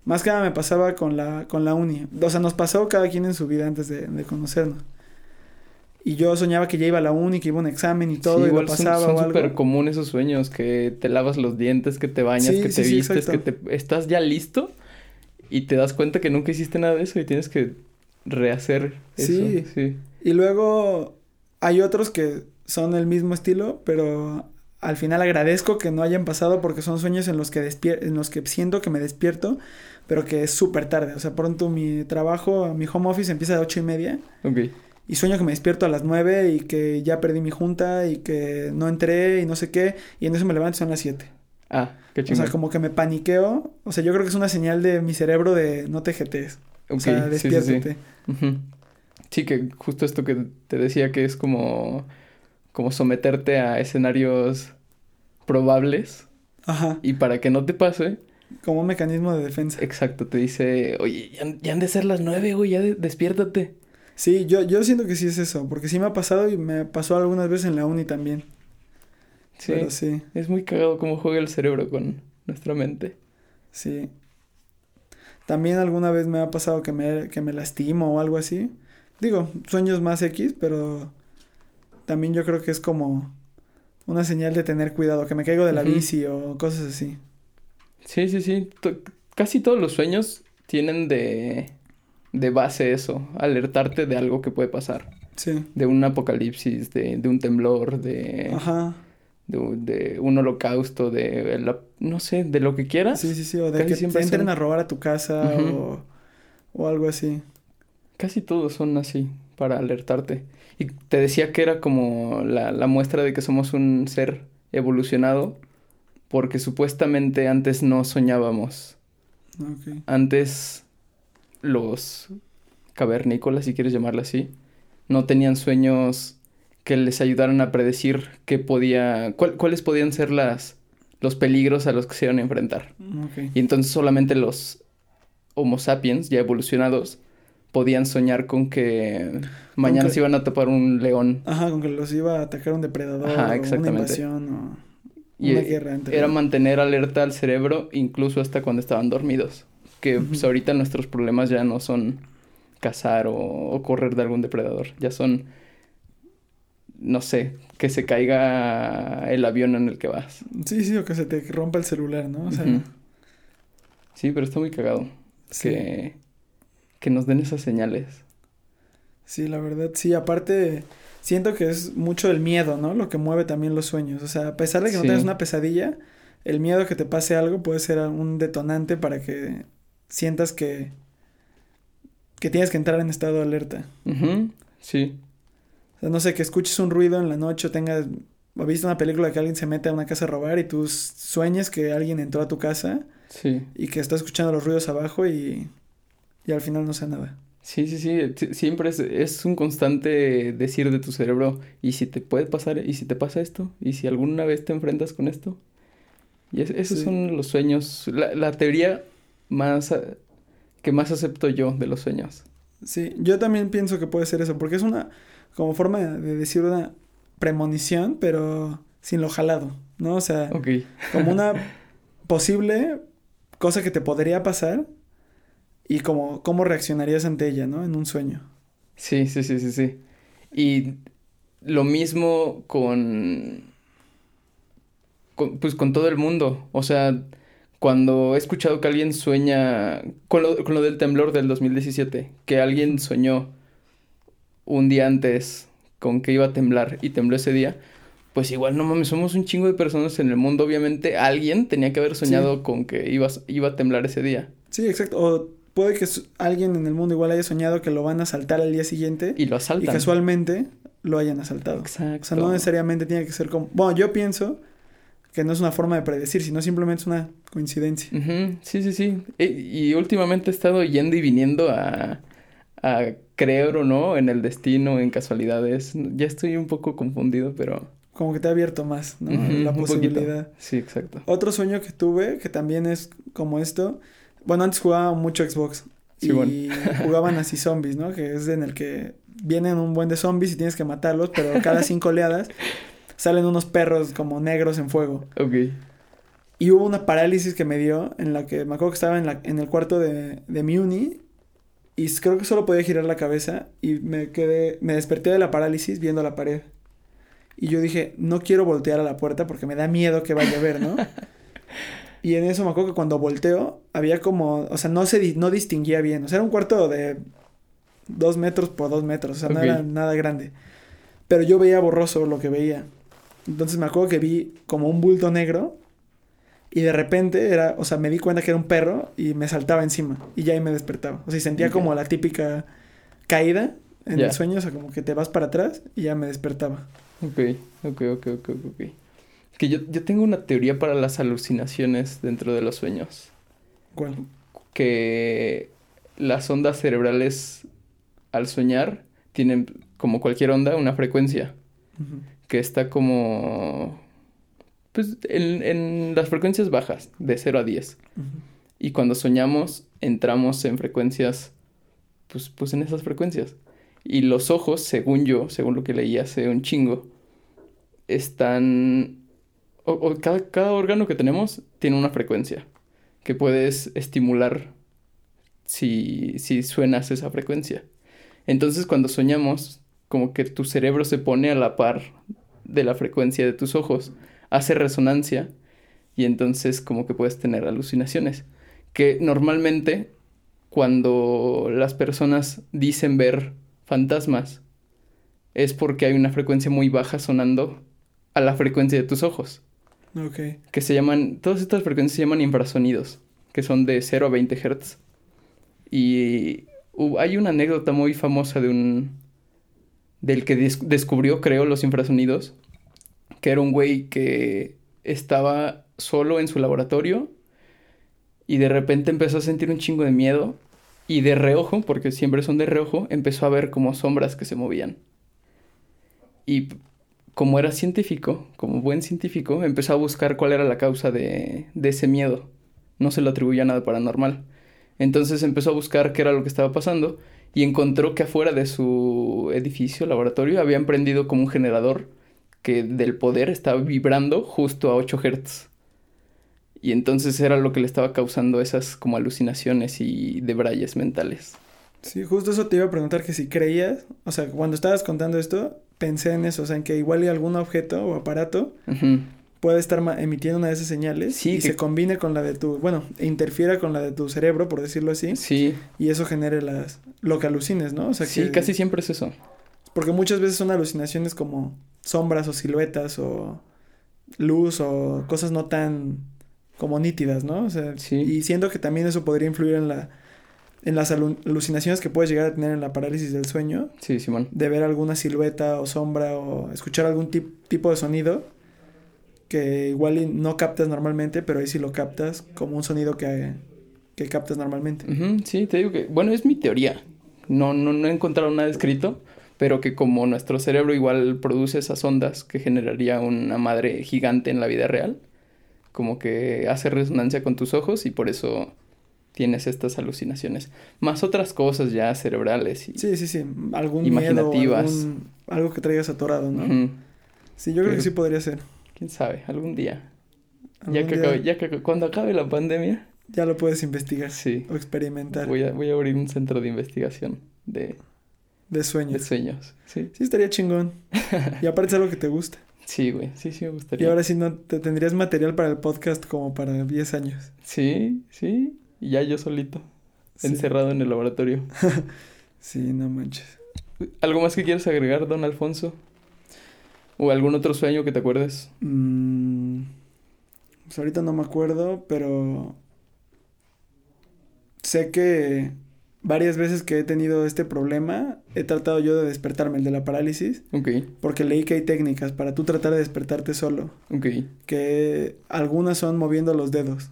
Más que nada me pasaba con la, con la uni. O sea, nos pasó cada quien en su vida antes de, de conocernos. Y yo soñaba que ya iba a la uni, que iba a un examen y todo,
sí,
y lo
igual
pasaba
son
o
súper comunes esos sueños, que te lavas los dientes, que te bañas,
Sí,
que te vistes, que te estás ya listo y te das cuenta que nunca hiciste nada de eso y tienes que rehacer eso.
Sí.
Sí.
Y luego hay otros que son el mismo estilo, pero al final agradezco que no hayan pasado porque son sueños en los que despier- en los que siento que me despierto, pero que es súper tarde. O sea, pronto mi trabajo, mi home office empieza a ocho y media
Ok.
Y sueño que me despierto a las nueve y que ya perdí mi junta y que no entré y no sé qué, y en eso me levanto y son las siete.
Ah, qué
O
chingón.
sea, como que me paniqueo. O sea, yo creo que es una señal de mi cerebro de no te jetees. O sea,
sí, sí, sí.
despiértate.
Que justo esto que te decía que es como, como someterte a escenarios probables
Ajá.
y para que no te pase,
Como un mecanismo de defensa.
exacto, te dice, oye, ya, han- ya han de ser las nueve, güey, ya de- despiértate.
Sí, yo, yo siento que sí es eso, porque sí me ha pasado y me pasó algunas veces en la uni también.
Sí,
Pero sí,
es muy cagado cómo juega el cerebro con nuestra mente.
sí. También alguna vez me ha pasado que me, que me lastimo o algo así. Digo, sueños más X, pero también yo creo que es como una señal de tener cuidado, que me caigo de la bici o cosas así.
Sí, sí, sí, casi todos los sueños tienen de, de base eso, alertarte de algo que puede pasar.
Sí.
De un apocalipsis, de, de un temblor, de...
Ajá.
de, de un holocausto, de la- no sé, de lo que quieras.
Sí, sí, sí. O de
Casi
que
siempre
te entren
son-
a robar a tu casa o, o algo así.
Casi todos son así, para alertarte. Y te decía que era como la, la muestra de que somos un ser evolucionado, porque supuestamente antes no soñábamos.
Ok.
Antes los cavernícolas, si quieres llamarlo así, no tenían sueños que les ayudaran a predecir qué podía, cuál- cuáles podían ser las, los peligros a los que se iban a enfrentar.
Ok.
Y entonces solamente los Homo sapiens, ya evolucionados, podían soñar con que mañana
que-
se iban a tapar un león.
Ajá, con que los iba a atacar un depredador
Ajá,
o una
exactamente.
invasión o una guerra entre...
Era mantener alerta al cerebro incluso hasta cuando estaban dormidos. Que pues, ahorita nuestros problemas ya no son cazar o, o correr de algún depredador. Ya son, no sé, que se caiga el avión en el que vas.
Sí, sí, o que se te rompa el celular, ¿no? O sea.
Sí, pero está muy cagado.
sí,
Que, que nos den esas señales.
sí, la verdad, sí, aparte siento que es mucho el miedo, ¿no? Lo que mueve también los sueños, o sea, a pesar de que no tengas una pesadilla, el miedo a que te pase algo puede ser un detonante para que sientas que que tienes que entrar en estado de alerta.
Sí.
O sea, no sé, que escuches un ruido en la noche o tengas o viste una película que alguien se mete a una casa a robar y tú sueñes que alguien entró a tu casa
Sí.
y que está escuchando los ruidos abajo y, y al final no sé nada.
Sí, sí, sí. si- Siempre es, es un constante decir de tu cerebro, ¿y si te puede pasar? ¿Y si te pasa esto? ¿Y si alguna vez te enfrentas con esto? Y es- esos
Sí.
son los sueños, la, la teoría más ah, que más acepto yo de los sueños.
Sí, yo también pienso que puede ser eso, porque es una como forma de decir una premonición, pero sin lo jalado, ¿no? O sea, como una posible cosa que te podría pasar y como cómo reaccionarías ante ella, ¿no? En un sueño.
Sí, sí, sí, sí, sí. Y lo mismo con, con, pues con todo el mundo. O sea, cuando he escuchado que alguien sueña, con lo, con lo del temblor del 2017, que alguien soñó un día antes con que iba a temblar y tembló ese día, pues igual no mames, somos un chingo de personas en el mundo, obviamente alguien tenía que haber soñado con que iba, iba a temblar ese día.
Sí, exacto. O puede que alguien en el mundo igual haya soñado que lo van a asaltar al día siguiente.
Y lo asaltan.
Y casualmente lo hayan asaltado. Exacto. O sea, no necesariamente tiene que ser como... Bueno, yo pienso que no es una forma de predecir, sino simplemente es una coincidencia.
Sí, sí, sí. Y, e, y, últimamente he estado yendo y viniendo a, a creer o no en el destino, en casualidades. Ya estoy un poco confundido, pero...
Como que te ha abierto más, ¿no? La posibilidad.
Sí, exacto.
Otro sueño que tuve, que también es como esto, bueno, antes jugaba mucho Xbox. y jugaban así zombies, ¿no? Que es en el que vienen un buen de zombies y tienes que matarlos, pero cada cinco oleadas salen unos perros como negros en fuego.
Ok.
Y hubo una parálisis que me dio en la que me acuerdo que estaba en, la, en el cuarto de, de mi uni y creo que solo podía girar la cabeza y me quedé, me desperté de la parálisis viendo la pared. Y yo dije, no quiero voltear a la puerta porque me da miedo que vaya a ver, ¿no? Y en eso me acuerdo que cuando volteo, había como, o sea, no se no distinguía bien. O sea, era un cuarto de dos metros por dos metros, o sea, no era nada grande. Pero yo veía borroso lo que veía. Entonces me acuerdo que vi como un bulto negro y de repente era, o sea, me di cuenta que era un perro y me saltaba encima y ya ahí me despertaba. O sea, y sentía como la típica caída en el sueño, o sea, como que te vas para atrás y ya me despertaba.
Ok, ok, ok, ok, ok que yo, yo tengo una teoría para las alucinaciones dentro de los sueños.
¿Cuál?
Que las ondas cerebrales al soñar tienen, como cualquier onda, una frecuencia. Que está como... Pues en, en, las frecuencias bajas, de 0 a 10. Y cuando soñamos, entramos en frecuencias, pues, pues en esas frecuencias. Y los ojos, según yo, según lo que leí hace un chingo, están o, cada, órgano que tenemos tiene una frecuencia que puedes estimular si, si suenas esa frecuencia. Entonces cuando soñamos, como que tu cerebro se pone a la par de la frecuencia de tus ojos, hace resonancia y entonces como que puedes tener alucinaciones. Que normalmente cuando las personas dicen ver fantasmas es porque hay una frecuencia muy baja sonando a la frecuencia de tus ojos. Que se llaman, todas estas frecuencias se llaman infrasonidos, que son de 0 a 20 Hz. Y hay una anécdota muy famosa de un... del que descubrió, creo, los infrasonidos, que era un güey que estaba solo en su laboratorio y de repente empezó a sentir un chingo de miedo y de reojo, porque siempre son de reojo, empezó a ver como sombras que se movían. Y como era científico, como buen científico, empezó a buscar cuál era la causa de, ese miedo. No se lo atribuía nada paranormal. Entonces empezó a buscar qué era lo que estaba pasando y encontró que afuera de su edificio, laboratorio, habían prendido como un generador que del poder estaba vibrando justo a 8 Hz. Y entonces era lo que le estaba causando esas como alucinaciones y debrayes mentales.
Sí, justo eso te iba a preguntar que si creías, o sea, cuando estabas contando esto, pensé en eso, o sea, en que igual y algún objeto o aparato puede estar emitiendo una de esas señales y se combine con la de tu, bueno, interfiera con la de tu cerebro, por decirlo así.
Sí.
Y eso genere las, lo que alucines, ¿no? O sea,
sí, casi siempre es eso.
Porque muchas veces son alucinaciones como sombras o siluetas o luz o cosas no tan como nítidas, ¿no? O sea, sí. y siento que también eso podría influir en la en las alucinaciones que puedes llegar a tener en la parálisis del sueño.
Sí, Simón.
De ver alguna silueta o sombra o escuchar algún tipo de sonido que igual no captas normalmente, pero ahí sí lo captas como un sonido que, que captas normalmente.
sí, te digo que, bueno, es mi teoría. No, no, no he encontrado nada escrito, pero que como nuestro cerebro igual produce esas ondas que generaría una madre gigante en la vida real, como que hace resonancia con tus ojos y por eso tienes estas alucinaciones. Más otras cosas ya cerebrales.
Y sí, sí, sí. Algún imaginativas. algo que traigas atorado, ¿no? Sí, yo creo que sí podría ser.
Quién sabe, algún día. ya, que ya que cuando acabe la pandemia.
Ya lo puedes investigar.
Sí.
O experimentar.
Voy a, voy a abrir un centro de investigación de,
de
de
sueños.
sueños. Sí,
Sí, estaría chingón. Y aparte es algo que te gusta.
sí, güey. Sí, sí me
Y
gustaría.
ahora sí no te tendrías material para el podcast como para 10 años.
Sí, sí. Y ya yo solito,
Sí.
encerrado en el laboratorio.
Sí, no manches.
¿Algo más que quieras agregar, don Alfonso? ¿O algún otro sueño que te acuerdes?
Mm, pues ahorita no me acuerdo, pero sé que varias veces que he tenido este problema, he tratado yo de despertarme, el de la parálisis,
Ok,
porque leí que hay técnicas para tú tratar de despertarte solo,
ok.
que algunas son moviendo los dedos.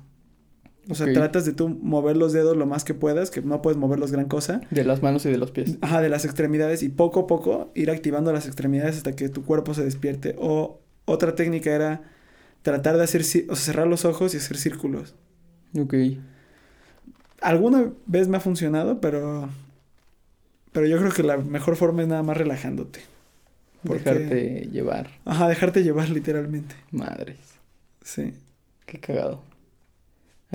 O sea, tratas de tú mover los dedos lo más que puedas, que no puedes moverlos gran cosa.
De las manos y de los pies.
Ajá, de las extremidades y poco a poco ir activando las extremidades hasta que tu cuerpo se despierte. O otra técnica era tratar de hacer, o sea, cerrar los ojos y hacer círculos.
Ok.
Alguna vez me ha funcionado, pero, pero yo creo que la mejor forma es nada más relajándote. Porque-
Dejarte llevar.
Ajá, dejarte llevar literalmente.
Madres.
Sí.
Qué cagado.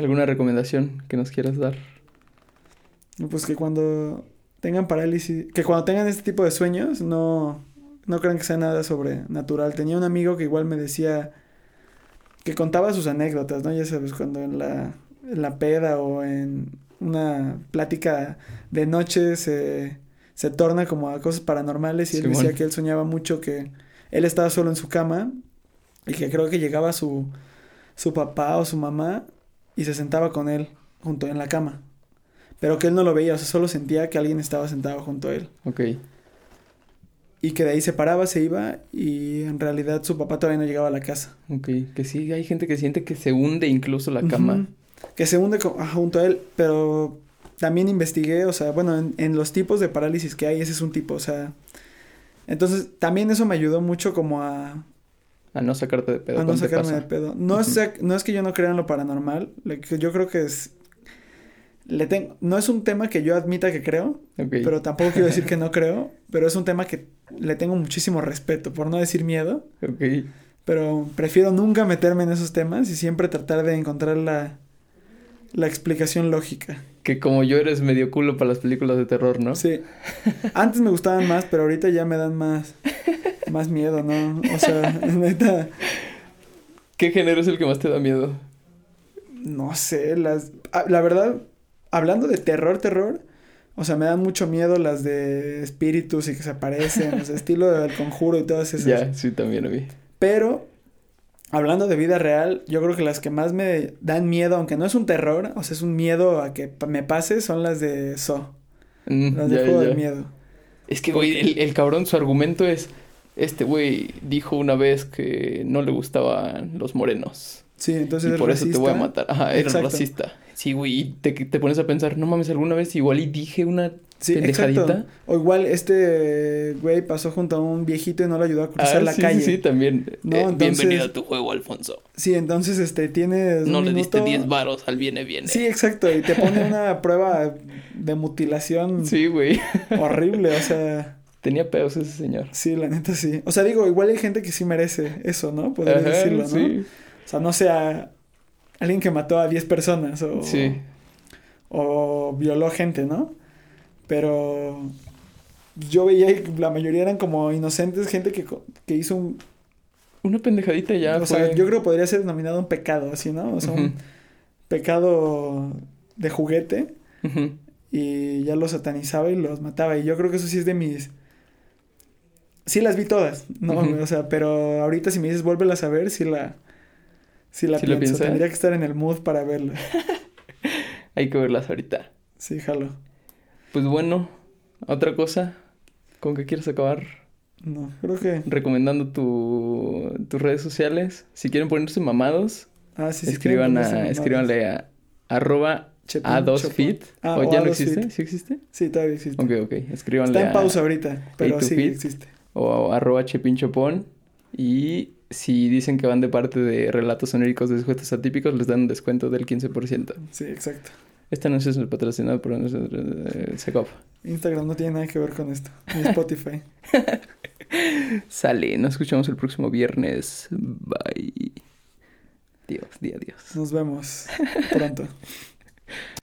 ¿Alguna recomendación que nos quieras dar?
Pues que cuando tengan parálisis, que cuando tengan este tipo de sueños, no, no crean que sea nada sobrenatural. Tenía un amigo que igual me decía que contaba sus anécdotas, ¿no? Ya sabes, cuando en la, en la peda o en una plática de noche se, se torna como a cosas paranormales y él decía que él soñaba mucho que él estaba solo en su cama y que creo que llegaba su, su papá o su mamá y se sentaba con él junto en la cama. Pero que él no lo veía, o sea, solo sentía que alguien estaba sentado junto a él.
Ok.
Y que de ahí se paraba, se iba y en realidad su papá todavía no llegaba a la casa.
Ok. Que sí, hay gente que siente que se hunde incluso la cama.
Que se hunde junto a él, pero también investigué, o sea, bueno, en, en los tipos de parálisis que hay, ese es un tipo, o sea... Entonces, también eso me ayudó mucho como a,
A no sacarte de pedo.
a no sacarme de
pasa.
pedo. No,
Ujú.
es, sac- no es que yo no crea en lo paranormal, yo creo que es... Le tengo, no es un tema que yo admita que creo,
Ok.
pero tampoco quiero decir que no creo, pero es un tema que le tengo muchísimo respeto, por no decir miedo,
Ok.
pero prefiero nunca meterme en esos temas y siempre tratar de encontrar la, la explicación lógica.
Que como yo eres medio culo para las películas de terror, ¿no?
Sí. Antes me gustaban más, pero ahorita ya me dan más, más miedo, ¿no? O sea, neta,
¿Qué género es el que más te da miedo?
no sé, las... ah, La verdad, hablando de terror, terror, o sea, me dan mucho miedo las de espíritus y que se aparecen, o sea, estilo del conjuro y todas esas.
Ya, sí, también a mí.
Pero, hablando de vida real, yo creo que las que más me dan miedo, aunque no es un terror, o sea, es un miedo a que me pase, son las de So,
Mm,
las de Juego del Miedo.
Es que, güey, el, el cabrón, su argumento es... Este güey dijo una vez que no le gustaban los morenos.
Sí, entonces
y por eso te voy a matar. Ajá, eres
Exacto.
racista. Sí, güey, y te, te pones a pensar, no mames, alguna vez igual y dije una
Sí,
pendejadita.
exacto. O igual este güey pasó junto a un viejito y no lo ayudó a cruzar
Ah,
la
sí,
calle.
sí, sí, también.
No,
Eh,
entonces-
Bienvenido a tu juego, Alfonso.
Sí, entonces este tienes
No
un
le diste
minuto-
10 varos al viene viene.
Sí, exacto, y te pone una prueba de mutilación
Sí, güey.
horrible, o sea,
Tenía pedos ese señor.
sí, la neta sí. O sea, digo, igual hay gente que sí merece eso, ¿no? Podría
Ajá,
decirlo, ¿no?
sí.
O sea, no sea alguien que mató a 10 personas o,
Sí.
o violó gente, ¿no? Pero yo veía que la mayoría eran como inocentes, gente que, que hizo un...
Una pendejadita ya
o
fue...
sea, yo creo que podría ser denominado un pecado, así, ¿no? O sea, un pecado de juguete y ya los satanizaba y los mataba. Y yo creo que eso sí es de mis... Sí las vi todas, ¿no?
Ujú.
O sea, pero ahorita si me dices vuélvelas a ver, sí la... Sí la. Tendría que estar en el mood para verla.
Hay que verlas ahorita.
Sí, jalo.
Pues bueno, otra cosa. ¿Con qué quieres acabar?
No, creo que...
Recomendando tu, tus redes sociales. Si quieren ponerse mamados,
Ah, sí, sí.
escriban a,
mamadas.
escríbanle a arroba
Chepin,
A2Fit.
Chopin. Ah,
¿O
o
ya no
A2Fit.
existe? ¿Sí existe?
Sí, todavía existe.
Ok, ok. Escríbanle
Está en
a-
pausa ahorita, pero sí existe.
O arroba chepinchopón. Y si dicen que van de parte de relatos oníricos de sujetos atípicos, les dan un descuento del 15%.
Sí, exacto.
Este anuncio es patrocinado por eh, Secop.
Instagram no tiene nada que ver con esto. Ni Spotify.
Sale, nos escuchamos el próximo viernes. Bye. Dios, día, adiós.
Nos vemos pronto.